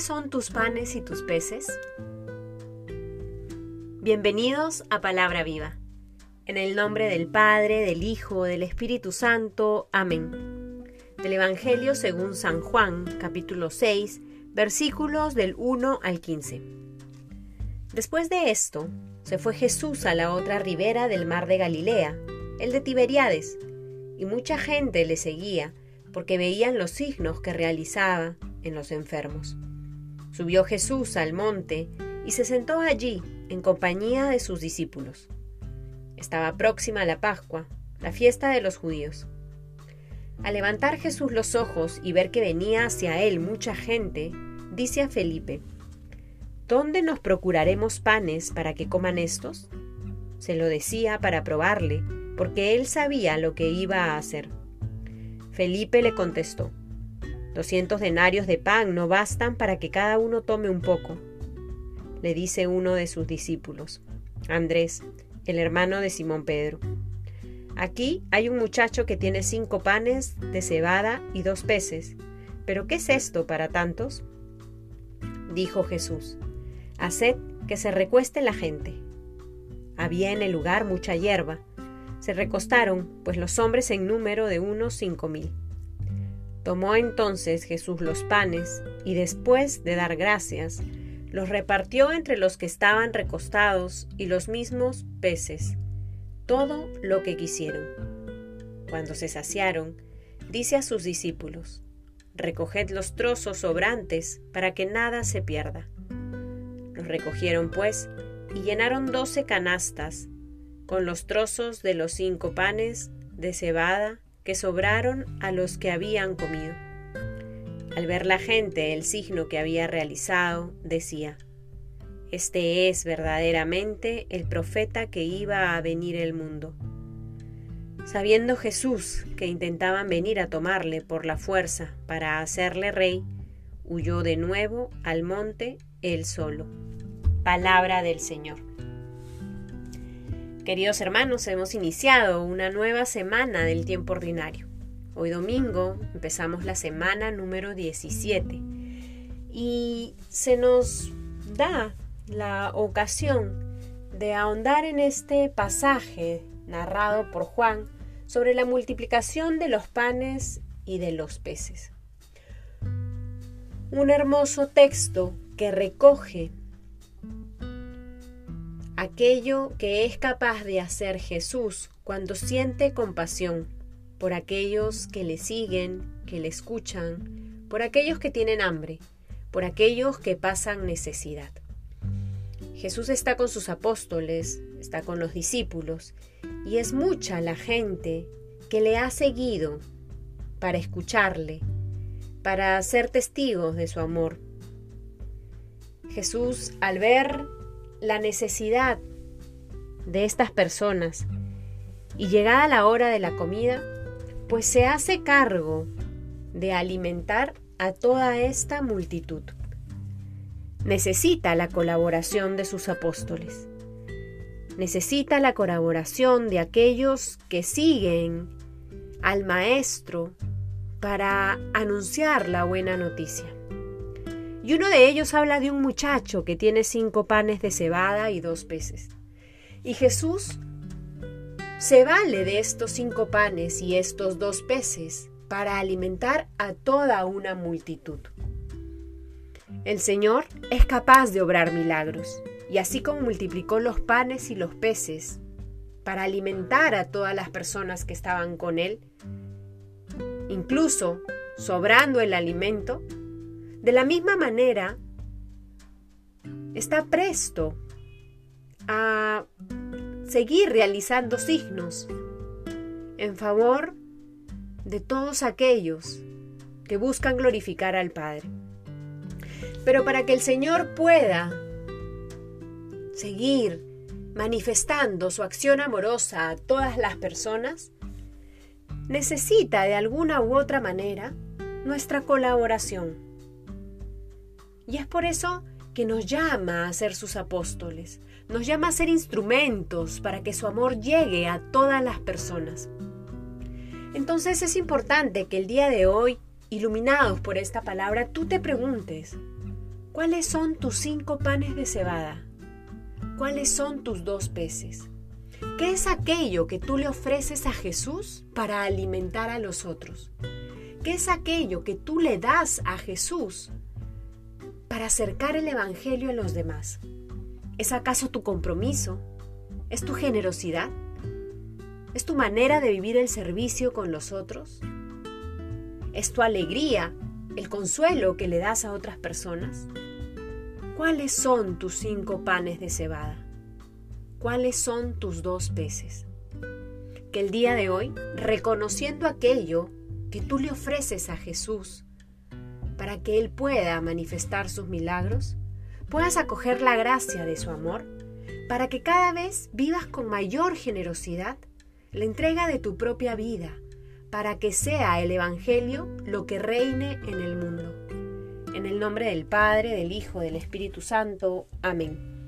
¿Qué son tus panes y tus peces? Bienvenidos a Palabra Viva. En el nombre del Padre, del Hijo, del Espíritu Santo. Amén. Del Evangelio según San Juan, capítulo 6, versículos del 1 al 15. Después de esto, se fue Jesús a la otra ribera del mar de Galilea, el de Tiberiades, y mucha gente le seguía porque veían los signos que realizaba en los enfermos. Subió Jesús al monte y se sentó allí en compañía de sus discípulos. Estaba próxima la Pascua, la fiesta de los judíos. Al levantar Jesús los ojos y ver que venía hacia él mucha gente, dice a Felipe, ¿Dónde nos procuraremos panes para que coman estos? Se lo decía para probarle, porque él sabía lo que iba a hacer. Felipe le contestó, Doscientos denarios de pan no bastan para que cada uno tome un poco. Le dice uno de sus discípulos, Andrés, el hermano de Simón Pedro. Aquí hay un muchacho que tiene cinco panes de cebada y dos peces. ¿Pero qué es esto para tantos? Dijo Jesús, Haced que se recueste la gente. Había en el lugar mucha hierba, se recostaron, pues los hombres en número de unos cinco mil. Tomó entonces Jesús los panes, y después de dar gracias, los repartió entre los que estaban recostados y los mismos peces, todo lo que quisieron. Cuando se saciaron, dice a sus discípulos, Recoged los trozos sobrantes para que nada se pierda. Los recogieron pues y llenaron doce canastas con los trozos de los cinco panes de cebada sobraron a los que habían comido. Al ver la gente el signo que había realizado, decía, Este es verdaderamente el profeta que iba a venir el mundo. Sabiendo Jesús que intentaban venir a tomarle por la fuerza para hacerle rey, huyó de nuevo al monte él solo. Palabra del Señor. Queridos hermanos, hemos iniciado una nueva semana del tiempo ordinario. Hoy domingo empezamos la semana número 17 y se nos da la ocasión de ahondar en este pasaje narrado por Juan sobre la multiplicación de los panes y de los peces. Un hermoso texto que recoge aquello que es capaz de hacer Jesús cuando siente compasión por aquellos que le siguen, que le escuchan, por aquellos que tienen hambre, por aquellos que pasan necesidad. Jesús está con sus apóstoles, está con los discípulos, y es mucha la gente que le ha seguido para escucharle, para ser testigos de su amor. Jesús, al ver la necesidad de estas personas y llegada la hora de la comida, pues se hace cargo de alimentar a toda esta multitud. Necesita la colaboración de sus apóstoles. Necesita la colaboración de aquellos que siguen al Maestro para anunciar la buena noticia. Y uno de ellos habla de un muchacho que tiene cinco panes de cebada y dos peces. Y Jesús se vale de estos cinco panes y estos dos peces para alimentar a toda una multitud. El Señor es capaz de obrar milagros, y así como multiplicó los panes y los peces para alimentar a todas las personas que estaban con Él, incluso sobrando el alimento, de la misma manera, está presto a seguir realizando signos en favor de todos aquellos que buscan glorificar al Padre. Pero para que el Señor pueda seguir manifestando su acción amorosa a todas las personas, necesita de alguna u otra manera nuestra colaboración. Y es por eso que nos llama a ser sus apóstoles, nos llama a ser instrumentos para que su amor llegue a todas las personas. Entonces es importante que el día de hoy, iluminados por esta palabra, tú te preguntes, ¿Cuáles son tus cinco panes de cebada? ¿Cuáles son tus dos peces? ¿Qué es aquello que tú le ofreces a Jesús para alimentar a los otros? ¿Qué es aquello que tú le das a Jesús para acercar el Evangelio a los demás? ¿Es acaso tu compromiso? ¿Es tu generosidad? ¿Es tu manera de vivir el servicio con los otros? ¿Es tu alegría, el consuelo que le das a otras personas? ¿Cuáles son tus cinco panes de cebada? ¿Cuáles son tus dos peces? Que el día de hoy, reconociendo aquello que tú le ofreces a Jesús para que Él pueda manifestar sus milagros, puedas acoger la gracia de su amor para que cada vez vivas con mayor generosidad la entrega de tu propia vida, para que sea el Evangelio lo que reine en el mundo. En el nombre del Padre, del Hijo, del Espíritu Santo. Amén.